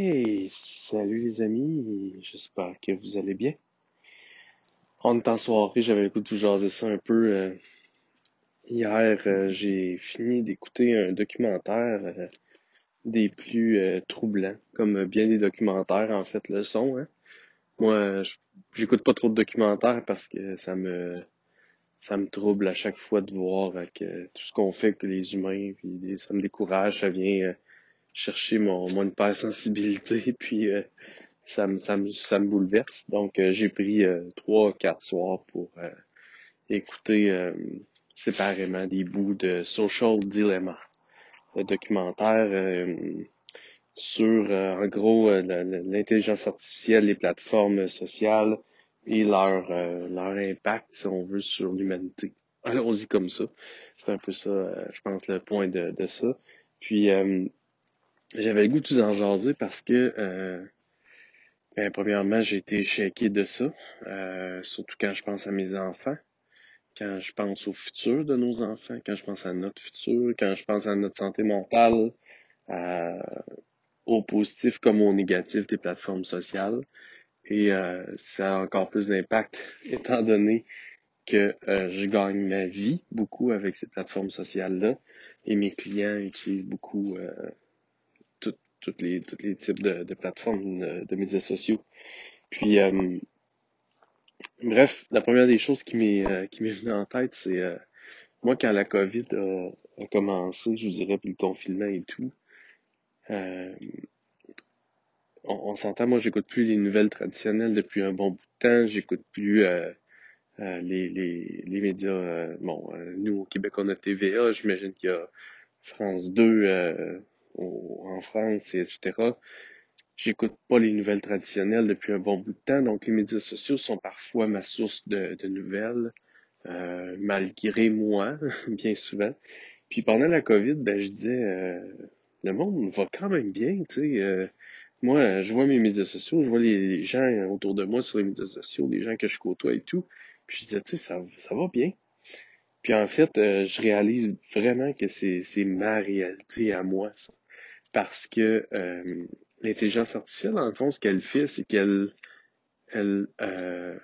Hey, salut les amis, j'espère que vous allez bien. En temps soirée, j'avais le coup de vous jaser ça un peu. euh, hier, euh, j'ai fini d'écouter un documentaire euh, des plus troublants, comme bien des documentaires en fait le sont. Hein. Moi, j'écoute pas trop de documentaires parce que ça me ça me trouble à chaque fois de voir que tout ce qu'on fait que les humains, puis ça me décourage, ça vient chercher mon, mon hypersensibilité, puis euh, ça me, ça me, ça me bouleverse. Donc, euh, j'ai pris euh, trois, quatre soirs pour euh, écouter euh, séparément des bouts de Social Dilemma, le documentaire sur, en gros, l'intelligence artificielle, les plateformes sociales et leur, leur impact, si on veut, sur l'humanité. Allons-y comme ça. C'est un peu ça, euh, je pense, le point de, de ça. Puis, euh, j'avais le goût de vous en jaser parce que euh, ben, premièrement, j'ai été shaké de ça, euh, surtout quand je pense à mes enfants, quand je pense au futur de nos enfants, quand je pense à notre futur, quand je pense à notre santé mentale, au positif comme au négatif des plateformes sociales. Et euh, ça a encore plus d'impact étant donné que euh, je gagne ma vie beaucoup avec ces plateformes sociales-là et mes clients utilisent beaucoup euh, toutes les, tous les types de, de plateformes de, de médias sociaux. Puis, euh, bref, la première des choses qui m'est euh, qui m'est venue en tête, c'est euh, moi quand la COVID a, a commencé, je vous dirais, puis le confinement et tout, euh, on, on s'entend, moi j'écoute plus les nouvelles traditionnelles depuis un bon bout de temps, j'écoute plus euh, euh, les, les, les médias, euh, bon, euh, nous au Québec on a TVA, j'imagine qu'il y a France 2 euh, en France, et etc. J'écoute pas les nouvelles traditionnelles depuis un bon bout de temps, donc les médias sociaux sont parfois ma source de, nouvelles, euh, malgré moi, bien souvent. Puis pendant la COVID, ben je disais, euh, le monde va quand même bien, tu sais. euh, moi, je vois mes médias sociaux, je vois les, gens autour de moi sur les médias sociaux, les gens que je côtoie et tout. Puis je disais, tu sais, ça, ça va bien. Puis en fait, je réalise vraiment que c'est ma réalité à moi, ça. Parce que euh, l'intelligence artificielle, en fond, ce qu'elle fait, c'est qu'elle elle, euh,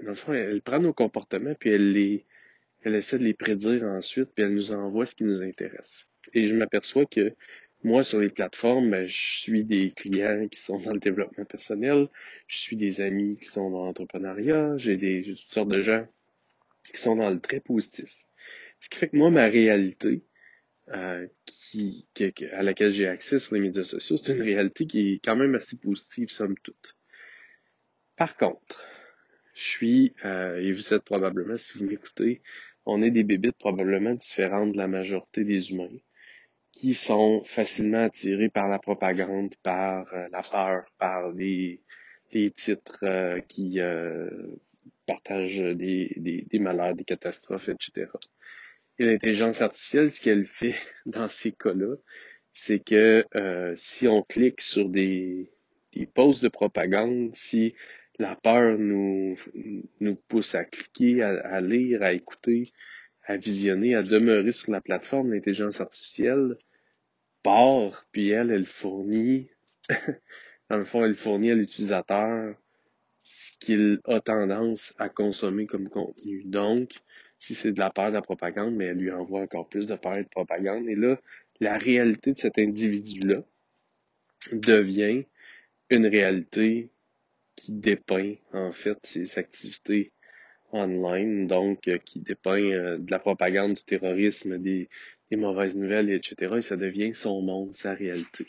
dans le fond, elle prend nos comportements, puis elle les elle essaie de les prédire ensuite, puis elle nous envoie ce qui nous intéresse. Et je m'aperçois que moi, sur les plateformes, ben, je suis des clients qui sont dans le développement personnel, je suis des amis qui sont dans l'entrepreneuriat, j'ai des toutes sortes de gens qui sont dans le très positif. Ce qui fait que moi, ma réalité, euh, qui, à laquelle j'ai accès sur les médias sociaux, c'est une réalité qui est quand même assez positive, somme toute. Par contre, je suis, euh, et vous êtes probablement, si vous m'écoutez, on est des bébites probablement différentes de la majorité des humains, qui sont facilement attirés par la propagande, par euh, la peur, par les, les titres euh, qui euh, partagent des, des, des malheurs, des catastrophes, etc. Et l'intelligence artificielle, ce qu'elle fait dans ces cas-là, c'est que euh, si on clique sur des, des posts de propagande, si la peur nous, nous pousse à cliquer, à, à lire, à écouter, à visionner, à demeurer sur la plateforme, l'intelligence artificielle part, puis elle, elle fournit, dans le fond, elle fournit à l'utilisateur ce qu'il a tendance à consommer comme contenu. Donc, si c'est de la peur de la propagande, mais elle lui envoie encore plus de peur et de propagande. Et là, la réalité de cet individu-là devient une réalité qui dépeint en fait ses activités online, donc euh, qui dépeint euh, de la propagande, du terrorisme, des, des mauvaises nouvelles, etc. Et ça devient son monde, sa réalité.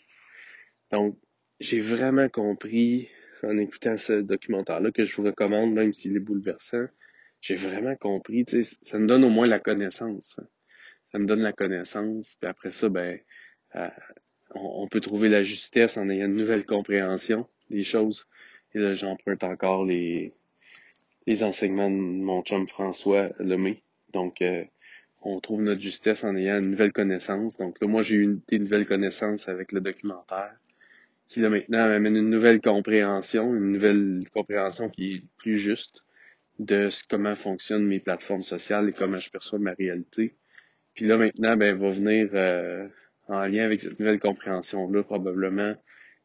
Donc, j'ai vraiment compris en écoutant ce documentaire-là que je vous recommande, même s'il est bouleversant, j'ai vraiment compris, tu sais, ça me donne au moins la connaissance. hein. Ça me donne la connaissance, puis après ça, ben, euh, on, peut trouver la justesse en ayant une nouvelle compréhension des choses. Et là, j'emprunte encore les, les enseignements de mon chum François Lemay. Donc, euh, on trouve notre justesse en ayant une nouvelle connaissance. Donc là, moi, j'ai eu des nouvelles connaissances avec le documentaire qui là maintenant m'amène une nouvelle compréhension, une nouvelle compréhension qui est plus juste de comment fonctionnent mes plateformes sociales et comment je perçois ma réalité. Puis là maintenant, ben va venir euh, en lien avec cette nouvelle compréhension-là, probablement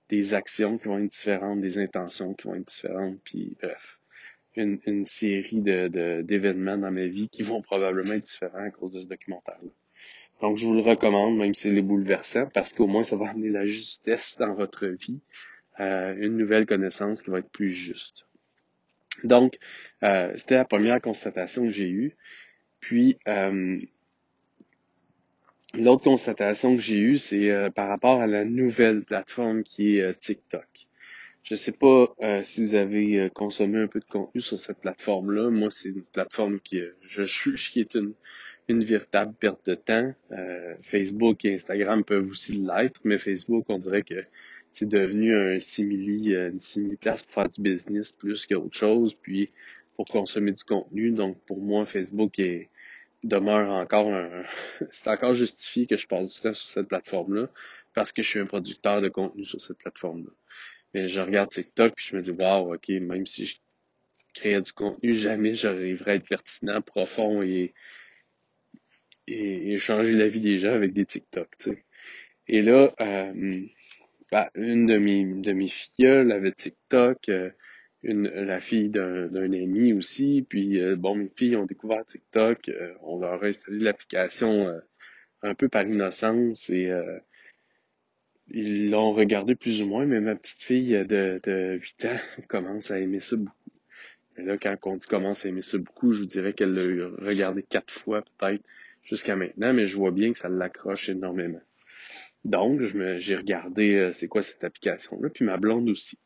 des actions qui vont être différentes, des intentions qui vont être différentes, puis bref, une, une série de, d'événements dans ma vie qui vont probablement être différents à cause de ce documentaire-là. Donc, je vous le recommande, même si c'est bouleversant, parce qu'au moins, ça va amener la justesse dans votre vie, euh, une nouvelle connaissance qui va être plus juste. Donc, euh, c'était la première constatation que j'ai eue. Puis, euh, l'autre constatation que j'ai eue, c'est euh, par rapport à la nouvelle plateforme qui est TikTok. Je sais pas si vous avez consommé un peu de contenu sur cette plateforme-là. Moi, c'est une plateforme qui, je juge, qui est une, une véritable perte de temps. Facebook et Instagram peuvent aussi l'être, mais Facebook, on dirait que c'est devenu un simili, une simili place pour faire du business plus qu'autre chose. Puis pour consommer du contenu. Donc, pour moi, Facebook est, demeure encore un, c'est encore justifié que je passe du temps sur cette plateforme-là parce que je suis un producteur de contenu sur cette plateforme-là. Mais je regarde TikTok puis je me dis, wow, ok, même si je créais du contenu, jamais j'arriverais à être pertinent, profond et, et, changer la vie des gens avec des TikTok, tu sais. Et là, euh, bah, une de mes, de mes filles avait TikTok, euh, une, la fille d'un ami aussi. Puis euh, bon, mes filles ont découvert TikTok. Euh, on leur a installé l'application euh, un peu par innocence et ils l'ont regardé plus ou moins, mais ma petite fille de, de 8 ans commence à aimer ça beaucoup. Et là, quand on dit commence à aimer ça beaucoup, je vous dirais qu'elle l'a regardé quatre fois peut-être jusqu'à maintenant, mais je vois bien que ça l'accroche énormément. Donc, j'ai regardé c'est quoi cette application-là, puis ma blonde aussi.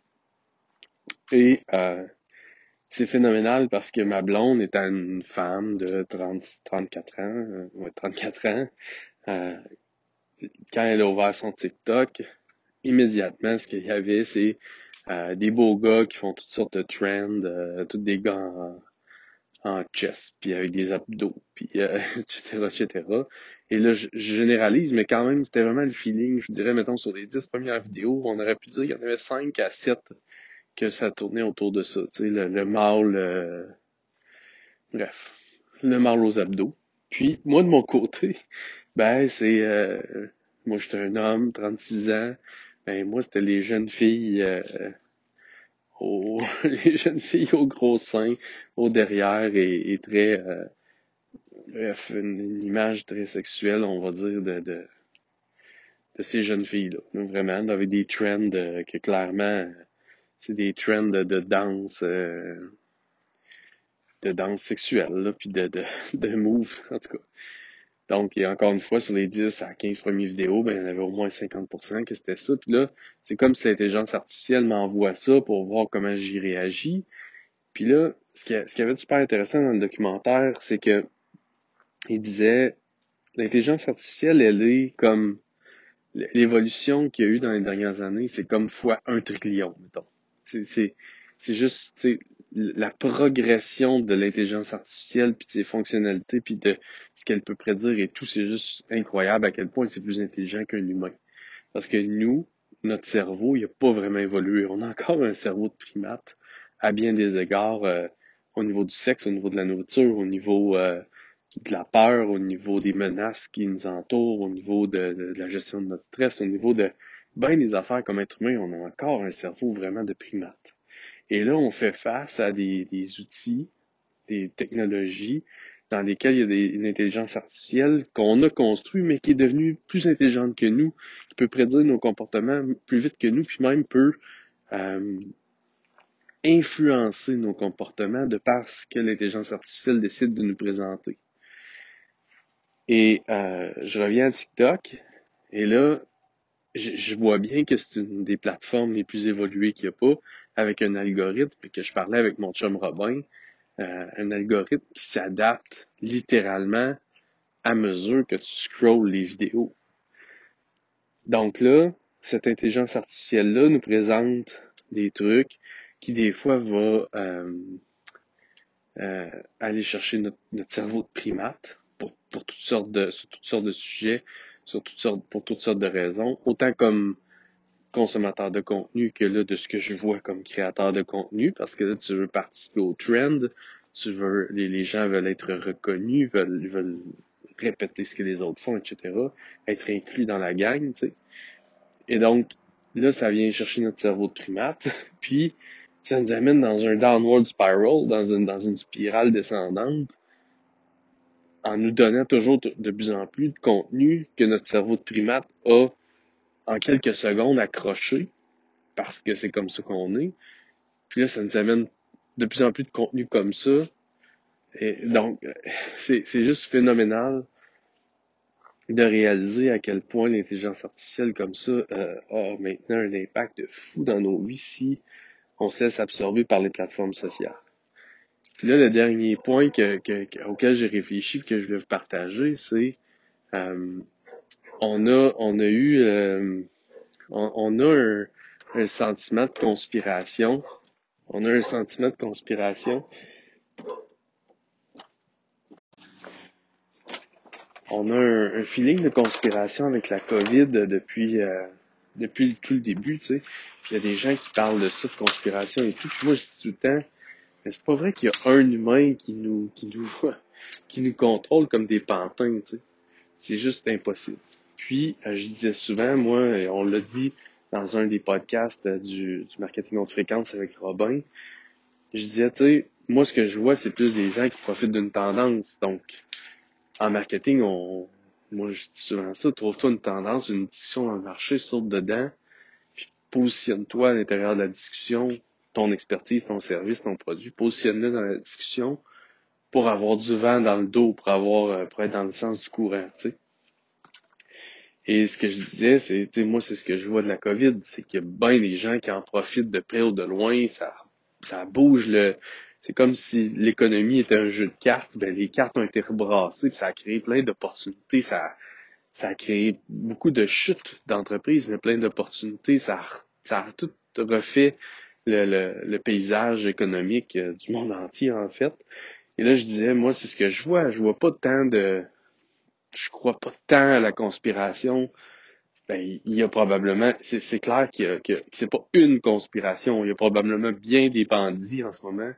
Et euh, c'est phénoménal parce que ma blonde est une femme de 30, 34 ans, euh, ouais, 34 ans. Euh, quand elle a ouvert son TikTok, immédiatement, ce qu'il y avait, c'est euh, des beaux gars qui font toutes sortes de trends, euh, tous des gars en, en chest, puis avec des abdos, puis etc., etc. Et là, je, généralise, mais quand même, c'était vraiment le feeling. Je dirais, mettons, sur les 10 premières vidéos, on aurait pu dire qu'il y en avait 5 à 7 que ça tournait autour de ça. Tu sais, le, le mâle, euh, bref, le mâle aux abdos. Puis, moi, de mon côté, ben, c'est, euh, moi, j'étais un homme, 36 ans, ben, moi, c'était les jeunes filles, euh, au, les jeunes filles au gros sein, au derrière, et, très, euh, bref, une, image très sexuelle, on va dire, de, de, de ces jeunes filles-là. Vraiment, avec des trends que clairement, c'est des trends de, danse euh, de danse sexuelle là, puis de, de, de move en tout cas. Donc, et encore une fois, sur les 10 à 15 premières vidéos, ben, il y en avait au moins 50% que c'était ça. Puis là, c'est comme si l'intelligence artificielle m'envoie ça pour voir comment j'y réagis. Puis là, ce qui, ce qui avait de super intéressant dans le documentaire, c'est que il disait l'intelligence artificielle, elle est comme l'évolution qu'il y a eu dans les dernières années, c'est comme fois un trillion, mettons. C'est juste la progression de l'intelligence artificielle, puis de ses fonctionnalités, puis de ce qu'elle peut prédire et tout, c'est juste incroyable à quel point c'est plus intelligent qu'un humain. Parce que nous, notre cerveau, il n'a pas vraiment évolué. On a encore un cerveau de primate à bien des égards euh, au niveau du sexe, au niveau de la nourriture, au niveau euh, de la peur, au niveau des menaces qui nous entourent, au niveau de, la gestion de notre stress, au niveau de bien des affaires comme être humain, on a encore un cerveau vraiment de primate. Et là, on fait face à des, outils, des technologies dans lesquelles il y a une intelligence artificielle qu'on a construit, mais qui est devenue plus intelligente que nous, qui peut prédire nos comportements plus vite que nous, puis même peut euh, influencer nos comportements de par ce que l'intelligence artificielle décide de nous présenter. Et euh, je reviens à TikTok, et là, je, vois bien que c'est une des plateformes les plus évoluées qu'il n'y a pas, avec un algorithme, que je parlais avec mon chum Robin, euh, un algorithme qui s'adapte littéralement à mesure que tu scrolls les vidéos. Donc là, cette intelligence artificielle-là nous présente des trucs qui des fois vont euh, euh, aller chercher notre, cerveau de primate pour, toutes sortes de, sur toutes sortes de sujets, sur toutes sortes, pour toutes sortes de raisons, autant comme consommateur de contenu que là de ce que je vois comme créateur de contenu, parce que là tu veux participer au trend, tu veux, les, les gens veulent être reconnus, veulent, veulent répéter ce que les autres font, etc. Être inclus dans la gang, tu sais. Et donc, là, ça vient chercher notre cerveau de primate, puis ça nous amène dans un downward spiral, dans une, dans une spirale descendante, en nous donnant toujours de plus en plus de contenu que notre cerveau de primate a en quelques secondes accroché, parce que c'est comme ça qu'on est. Puis là, ça nous amène de plus en plus de contenu comme ça. Et donc, c'est, juste phénoménal de réaliser à quel point l'intelligence artificielle comme ça euh, a maintenant un impact fou dans nos vies si on se laisse absorber par les plateformes sociales. Puis là, le dernier point que, que, auquel j'ai réfléchi que je vais vous partager, c'est euh, on a on a eu euh, on, a un, sentiment de conspiration. On a un sentiment de conspiration. On a un, feeling de conspiration avec la COVID depuis euh, depuis tout le début, tu sais. Il y a des gens qui parlent de ça, de conspiration et tout. Puis moi, je dis tout le temps, mais c'est pas vrai qu'il y a un humain qui nous, qui nous, qui nous contrôle comme des pantins, tu sais. C'est juste impossible. Puis, euh, je disais souvent, moi, on l'a dit dans un des podcasts euh, du, du marketing haute fréquence avec Robin, je disais, tu sais, moi, ce que je vois, c'est plus des gens qui profitent d'une tendance. Donc, en marketing, on, moi, je dis souvent ça, trouve-toi une tendance, une discussion dans marché, saute dedans, puis positionne-toi à l'intérieur de la discussion, ton expertise, ton service, ton produit, positionne-le dans la discussion pour avoir du vent dans le dos, pour avoir, euh, pour être dans le sens du courant, tu sais. Et ce que je disais, c'est, moi, c'est ce que je vois de la COVID, c'est qu'il y a bien des gens qui en profitent de près ou de loin, ça, ça bouge le, c'est comme si l'économie était un jeu de cartes, ben les cartes ont été rebrassées, puis ça a créé plein d'opportunités, ça, ça a créé beaucoup de chutes d'entreprises, mais plein d'opportunités, ça, ça a tout refait le, le, paysage économique euh, du monde entier, en fait. Et là, je disais, moi, c'est ce que je vois. Je vois pas tant de... Je crois pas tant à la conspiration. Ben, il y a probablement... C'est clair qu'il y a, c'est pas une conspiration. Il y a probablement bien des bandits en ce moment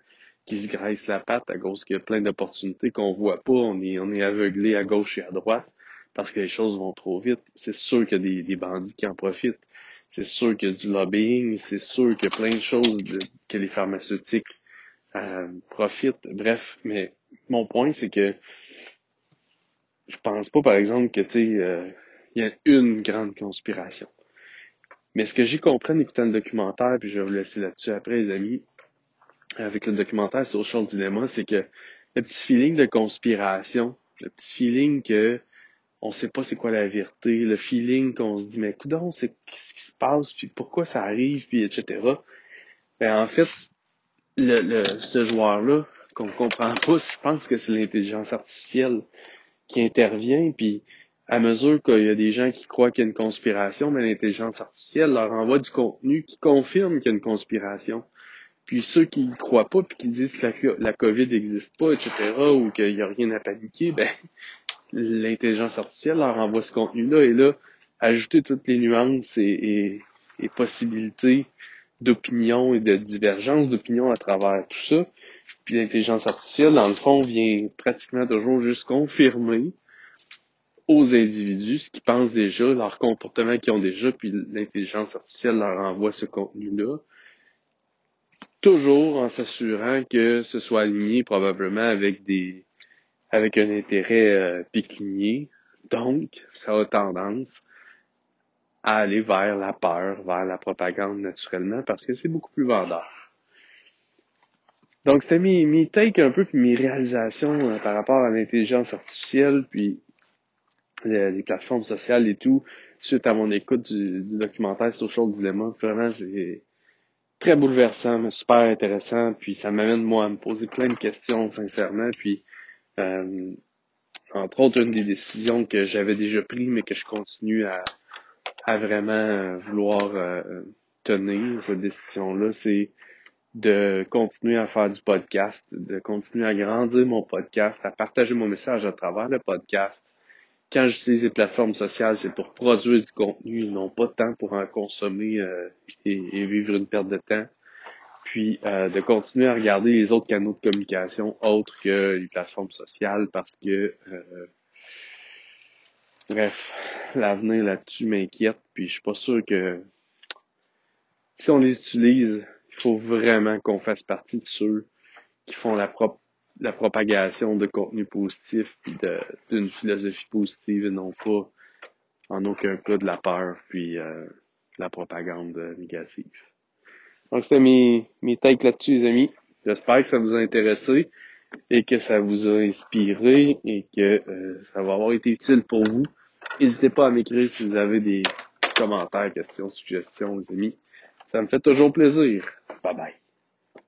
qui se graissent la patte à cause qu'il y a plein d'opportunités qu'on voit pas. On est, on est aveuglé à gauche et à droite parce que les choses vont trop vite. C'est sûr qu'il y a des, des bandits qui en profitent c'est sûr qu'il y a du lobbying, c'est sûr qu'il y a plein de choses que les pharmaceutiques euh, profitent. Bref, mais mon point, c'est que je pense pas, par exemple, que tu euh, il y a une grande conspiration. Mais ce que j'ai compris en écoutant le documentaire, puis je vais vous laisser là-dessus après, les amis, avec le documentaire Social Dilemma, c'est que le petit feeling de conspiration, le petit feeling que on sait pas c'est quoi la vérité, le feeling qu'on se dit, mais coudon, c'est qu'est-ce qui se passe, puis pourquoi ça arrive, puis etc. Ben, en fait, le, le ce joueur-là, qu'on comprend pas, je pense que c'est l'intelligence artificielle qui intervient, puis à mesure qu'il y a des gens qui croient qu'il y a une conspiration, mais l'intelligence artificielle leur envoie du contenu qui confirme qu'il y a une conspiration. Puis ceux qui ne croient pas, puis qui disent que la, la COVID n'existe pas, etc., ou qu'il n'y a rien à paniquer, ben l'intelligence artificielle leur envoie ce contenu-là et là, ajouter toutes les nuances et, possibilités d'opinion et de divergence d'opinion à travers tout ça. Puis l'intelligence artificielle, dans le fond, vient pratiquement toujours juste confirmer aux individus ce qu'ils pensent déjà, leur comportement qu'ils ont déjà, puis l'intelligence artificielle leur envoie ce contenu-là. Toujours en s'assurant que ce soit aligné probablement avec des, avec un intérêt euh. Donc, ça a tendance à aller vers la peur, vers la propagande naturellement, parce que c'est beaucoup plus vendeur. Donc, c'était mes, mes takes un peu, puis mes réalisations euh, par rapport à l'intelligence artificielle, puis les, plateformes sociales et tout, suite à mon écoute du, du documentaire Social Dilemma. Vraiment, c'est très bouleversant, super intéressant, puis ça m'amène, moi, à me poser plein de questions, sincèrement, puis euh, entre autres, une des décisions que j'avais déjà prises, mais que je continue à, à vraiment vouloir euh, tenir, cette décision-là, c'est de continuer à faire du podcast, de continuer à grandir mon podcast, à partager mon message à travers le podcast. Quand j'utilise les plateformes sociales, c'est pour produire du contenu, non pas tant pour en consommer euh, et, vivre une perte de temps puis euh, de continuer à regarder les autres canaux de communication autres que les plateformes sociales parce que euh, Bref, l'avenir là-dessus m'inquiète, puis je suis pas sûr que si on les utilise, il faut vraiment qu'on fasse partie de ceux qui font la, la propagation de contenu positif puis d'une philosophie positive et non pas en aucun cas de la peur puis euh, la propagande négative. Donc c'était mes, mes takes là-dessus les amis. J'espère que ça vous a intéressé et que ça vous a inspiré et que euh, ça va avoir été utile pour vous. N'hésitez pas à m'écrire si vous avez des commentaires, questions, suggestions, les amis. Ça me fait toujours plaisir. Bye bye.